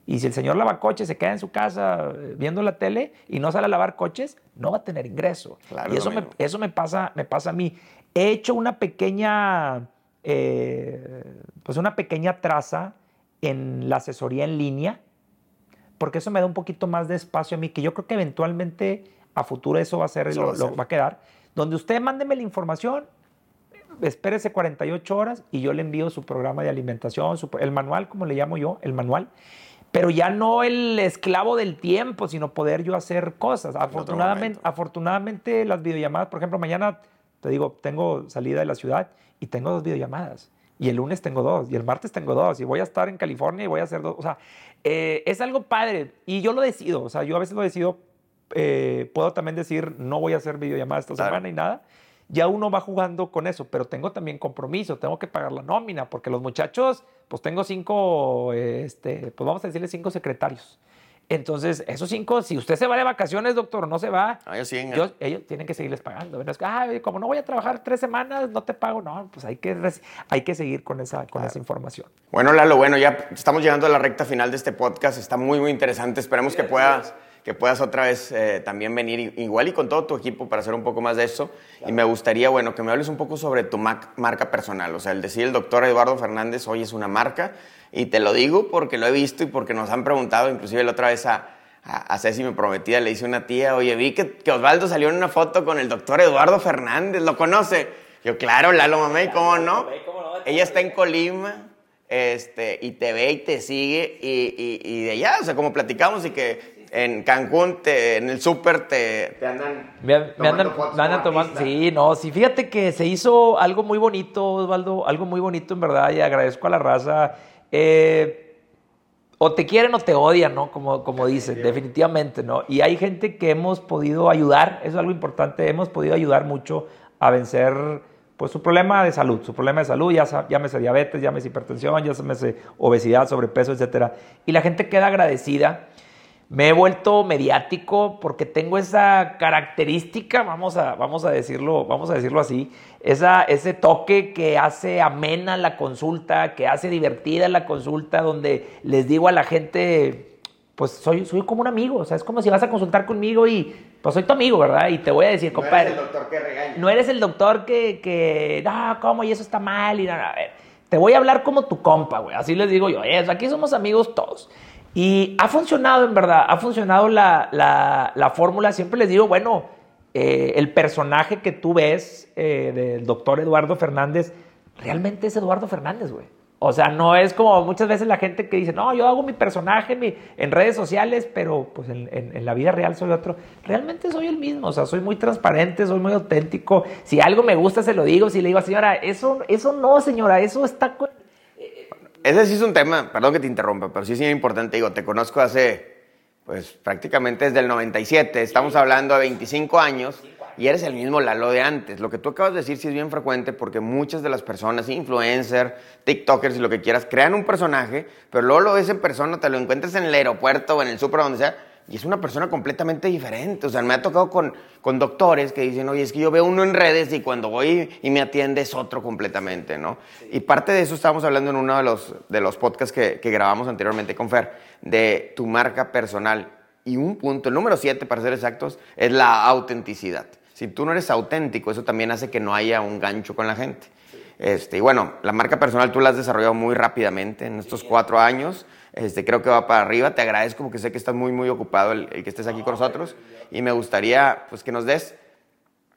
Y si el señor lava coches, se queda en su casa eh, viendo la tele y no sale a lavar coches, no va a tener ingreso. y eso me, eso me pasa, me pasa a mí. He hecho una pequeña, eh, pues una pequeña traza en la asesoría en línea, porque eso me da un poquito más de espacio a mí, que yo creo que eventualmente a futuro eso va a ser, lo, va a quedar. Donde usted mándeme la información, espérese 48 horas y yo le envío su programa de alimentación, el manual, como le llamo yo, el manual. Pero ya no el esclavo del tiempo, sino poder yo hacer cosas. Afortunadamente, afortunadamente las videollamadas, por ejemplo, mañana, te digo, tengo salida de la ciudad y tengo dos videollamadas. Y el lunes tengo dos, y el martes tengo dos, y voy a estar en California y voy a hacer dos. O sea, eh, es algo padre. Y yo lo decido, o sea, yo a veces lo decido, eh, puedo también decir, no voy a hacer videollamadas esta semana y nada ya uno va jugando con eso, pero tengo también compromiso, tengo que pagar la nómina, porque los muchachos, pues tengo cinco, este, pues vamos a decirle cinco secretarios. Entonces, esos cinco, si usted se va de vacaciones, doctor, no se va, ah, ellos, ellos, tienen que seguirles pagando. ah, como no voy a trabajar tres semanas, no te pago. No, pues hay que, hay que seguir con esa, con esa información. Bueno, Lalo, bueno, ya estamos llegando a la recta final de este podcast. Está muy, muy interesante. Esperemos que puedas que puedas otra vez eh, también venir igual y con todo tu equipo para hacer un poco más de eso. Y me gustaría, bueno, que me hables un poco sobre tu marca personal. O sea, el decir el doctor Eduardo Fernández hoy es una marca. Y te lo digo porque lo he visto y porque nos han preguntado, inclusive la otra vez a, a, Ceci, mi prometida, le hice una tía, oye, vi que, que, Osvaldo salió en una foto con el doctor Eduardo Fernández, ¿lo conoce? Yo, claro, Lalo Mamey, ¿cómo no? Ella está en Colima este, y te ve y te sigue y, y, y de allá, o sea, como platicamos y que en Cancún, en el súper, te, andan. Me, andan, tomando. Sí, no, sí, fíjate que se hizo algo muy bonito, Osvaldo, algo muy bonito en verdad, y agradezco a la raza. Eh, o te quieren o te odian, ¿no? Como, como dicen, definitivamente, ¿no? Y hay gente que hemos podido ayudar, eso es algo importante, hemos podido ayudar mucho a vencer pues su problema de salud, su problema de salud, ya llámese diabetes, llámese hipertensión, llámese obesidad, sobrepeso, etcétera. Y la gente queda agradecida me he vuelto mediático porque tengo esa característica, vamos a, vamos a, decirlo, vamos a decirlo así, esa, ese toque que hace amena la consulta, que hace divertida la consulta, donde les digo a la gente, pues soy, soy como un amigo, o sea, es como si vas a consultar conmigo y pues soy tu amigo, ¿verdad? Y te voy a decir, compadre. No eres el doctor que regaña. No eres el doctor que, que no, ¿cómo? Y eso está mal. Y no, a ver, te voy a hablar como tu compa, güey. Así les digo yo, es, aquí somos amigos todos. Y ha funcionado, en verdad, ha funcionado la, la, la fórmula. Siempre les digo, bueno, eh, el personaje que tú ves eh, del doctor Eduardo Fernández, realmente es Eduardo Fernández, güey. O sea, no es como muchas veces la gente que dice, no, yo hago mi personaje en, redes sociales, pero pues en, la vida real soy otro. Realmente soy el mismo, o sea, soy muy transparente, soy muy auténtico. Si algo me gusta, se lo digo. Si le digo, señora, eso, eso no, señora, eso está... Ese sí es un tema, perdón que te interrumpa, pero sí es importante. Digo, te conozco hace, pues prácticamente desde el 97, estamos hablando de 25 años y eres el mismo Lalo de antes. Lo que tú acabas de decir sí es bien frecuente porque muchas de las personas, influencers, TikTokers y lo que quieras, crean un personaje, pero luego lo ves en persona, te lo encuentras en el aeropuerto o en el súper, donde sea, y es una persona completamente diferente. O sea, me ha tocado con, con doctores que dicen, oye, es que yo veo uno en redes y cuando voy y me atiende es otro completamente, ¿no? Y parte de eso estábamos hablando en uno de los, de los podcasts que, que grabamos anteriormente con Fer, de tu marca personal. Y un punto, el número siete, para ser exactos, es la autenticidad si tú no eres auténtico, eso también hace que no haya un gancho con la gente. Este, y bueno, la marca personal tú la has desarrollado muy rápidamente en estos cuatro años. Este, creo que va para arriba. Te agradezco porque sé que estás muy, muy ocupado el, que estés aquí con nosotros. Y me gustaría pues, que nos des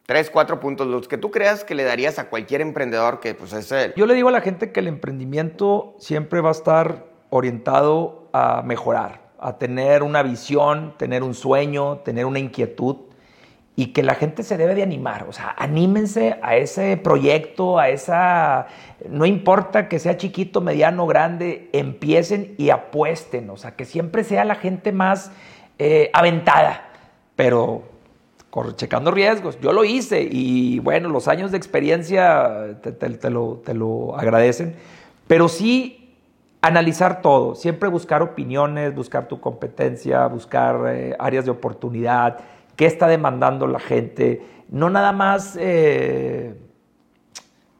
tres, cuatro puntos, los que tú creas que le darías a cualquier emprendedor que pues es él. Yo le digo a la gente que el emprendimiento siempre va a estar orientado a mejorar, a tener una visión, tener un sueño, tener una inquietud y que la gente se debe de animar, o sea, anímense a ese proyecto, a esa, no importa que sea chiquito, mediano, grande, empiecen y apuesten, o sea, que siempre sea la gente más eh, aventada, pero checando riesgos. Yo lo hice y bueno, los años de experiencia te, lo, te lo agradecen, pero sí analizar todo, siempre buscar opiniones, buscar tu competencia, buscar eh, áreas de oportunidad qué está demandando la gente, no nada más, eh,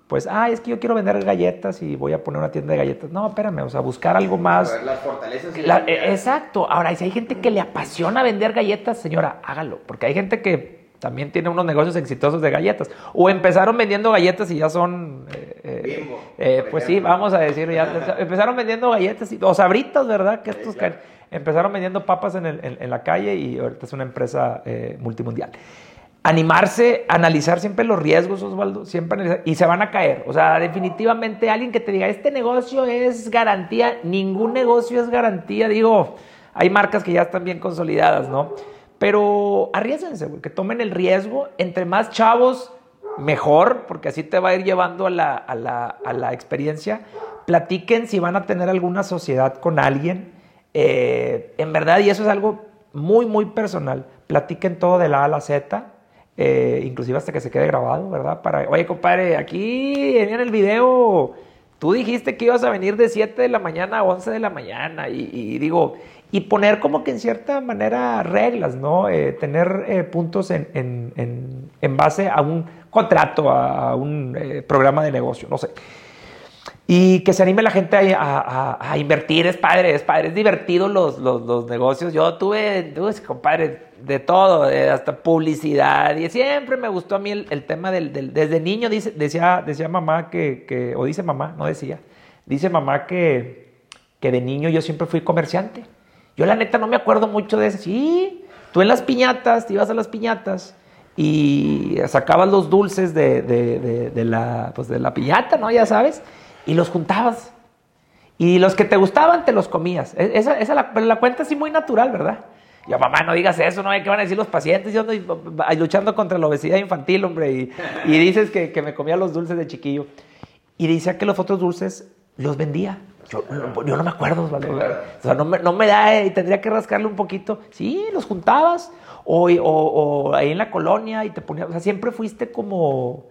pues, ah, es que yo quiero vender galletas y voy a poner una tienda de galletas. No, espérame, o sea, buscar algo más. las fortalezas. Eh, exacto. Ahora, si hay gente que le apasiona vender galletas, señora, hágalo, porque hay gente que también tiene unos negocios exitosos de galletas. O empezaron vendiendo galletas y ya son... Eh, pues sí, vamos a decir, ya empezaron vendiendo galletas y, o sabritas, ¿verdad? Que estos Empezaron vendiendo papas en, la calle y ahorita es una empresa eh, multimundial. Animarse, analizar siempre los riesgos, Osvaldo, siempre y se van a caer. O sea, definitivamente alguien que te diga, este negocio es garantía, ningún negocio es garantía. Digo, hay marcas que ya están bien consolidadas, ¿no? Pero arriesguense, que tomen el riesgo. Entre más chavos, mejor, porque así te va a ir llevando a la, a la, a la experiencia. Platiquen si van a tener alguna sociedad con alguien eh, en verdad, y eso es algo muy, muy personal, platiquen todo de la A a la Z, eh, inclusive hasta que se quede grabado, ¿verdad? Oye, compadre, aquí en el video, tú dijiste que ibas a venir de 7 de la mañana a 11 de la mañana, y, digo, y poner como que en cierta manera reglas, ¿no? Eh, tener puntos en, en, en, base a un contrato, a un programa de negocio, no sé. Y que se anime la gente a, invertir, es padre, es padre, es divertido los, los, negocios. Yo tuve, tuve, compadre, de todo, hasta publicidad, y siempre me gustó a mí el, tema del, desde niño, dice, decía, decía mamá que, o dice mamá, no decía, dice mamá que, que de niño yo siempre fui comerciante. Yo la neta no me acuerdo mucho de eso. Sí, tú en las piñatas, te ibas a las piñatas y sacabas los dulces de, de, de la, pues de la piñata, ¿no? Ya sabes y los juntabas. Y los que te gustaban te los comías. E, esa, esa la, la cuenta así muy natural, ¿verdad? Yo, mamá, no digas eso, ¿no? ¿Qué van a decir los pacientes? Yo ando luchando contra la obesidad infantil, hombre. Y, y dices que, que, me comía los dulces de chiquillo. Y decía que los otros dulces los vendía. Yo, yo no me acuerdo, ¿vale? O sea, no me, no me da, y tendría que rascarle un poquito. Sí, los juntabas. O, o, o, ahí en la colonia y te ponías. O sea, siempre fuiste como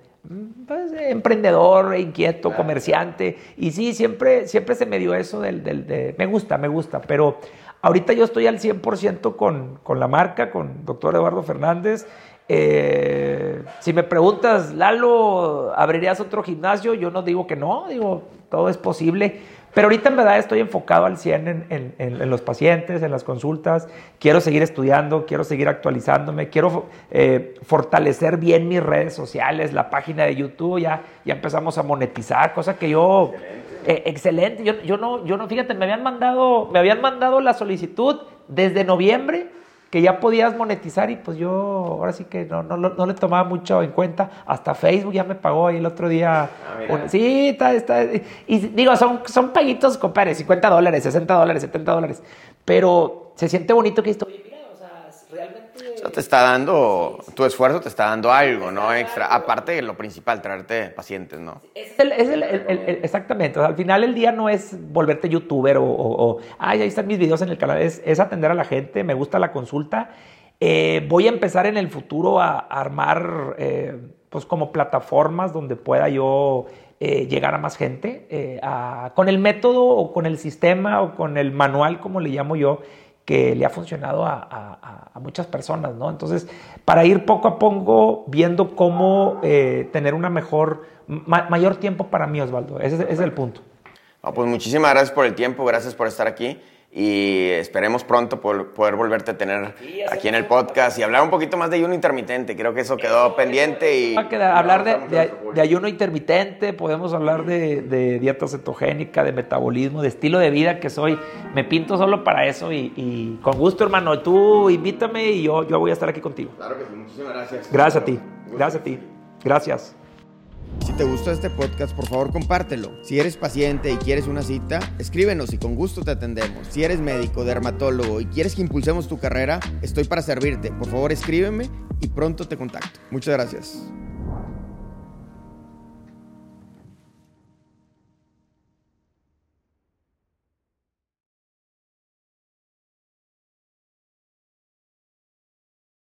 pues, emprendedor, inquieto, comerciante. Y sí, siempre, siempre se me dio eso del, del de, me gusta, me gusta, pero ahorita yo estoy al 100% con, con la marca, con doctor Eduardo Fernández. Eh, si me preguntas, Lalo, ¿abrirías otro gimnasio? Yo no digo que no, digo, todo es posible. Pero ahorita en verdad estoy enfocado al 100 en, los pacientes, en las consultas. Quiero seguir estudiando, quiero seguir actualizándome, quiero eh, fortalecer bien mis redes sociales, la página de YouTube. Ya, ya empezamos a monetizar, cosa que yo... Excelente. Eh, yo, no, yo no, fíjate, me habían mandado, me habían mandado la solicitud desde noviembre que ya podías monetizar y pues yo ahora sí que no, no, no, le tomaba mucho en cuenta. Hasta Facebook ya me pagó ahí el otro día. Ah, sí, está, está. Y digo, son, son paguitos, compadre, 50 dólares, 60 dólares, 70 dólares. Pero se siente bonito que te está dando, tu esfuerzo te está dando algo, ¿no? Extra. Aparte de lo principal, traerte pacientes, ¿no? Es exactamente. al final el día no es volverte youtuber o, ay, ahí están mis videos en el canal. Es, atender a la gente. Me gusta la consulta. Eh, voy a empezar en el futuro a, armar, eh, pues, como plataformas donde pueda yo eh, llegar a más gente con el método o con el sistema o con el manual, como le llamo yo que le ha funcionado a, muchas personas, ¿no? Entonces, para ir poco a poco viendo cómo eh, tener una mejor, mayor tiempo para mí, Osvaldo. Ese, ese es el punto. pues muchísimas gracias por el tiempo, gracias por estar aquí y esperemos pronto poder volverte a tener aquí en el podcast y hablar un poquito más de ayuno intermitente. Creo que eso quedó pendiente y... hablar de, ayuno intermitente, podemos hablar de, dieta cetogénica, de metabolismo, de estilo de vida que soy. Me pinto solo para eso y, con gusto, hermano. Tú invítame y yo, yo voy a estar aquí contigo. Claro que sí, muchísimas gracias. Gracias a ti, gracias a ti. Gracias. Si te gustó este podcast, por favor compártelo. Si eres paciente y quieres una cita, escríbenos y con gusto te atendemos. Si eres médico, dermatólogo y quieres que impulsemos tu carrera, estoy para servirte. Por favor escríbeme y pronto te contacto. Muchas gracias.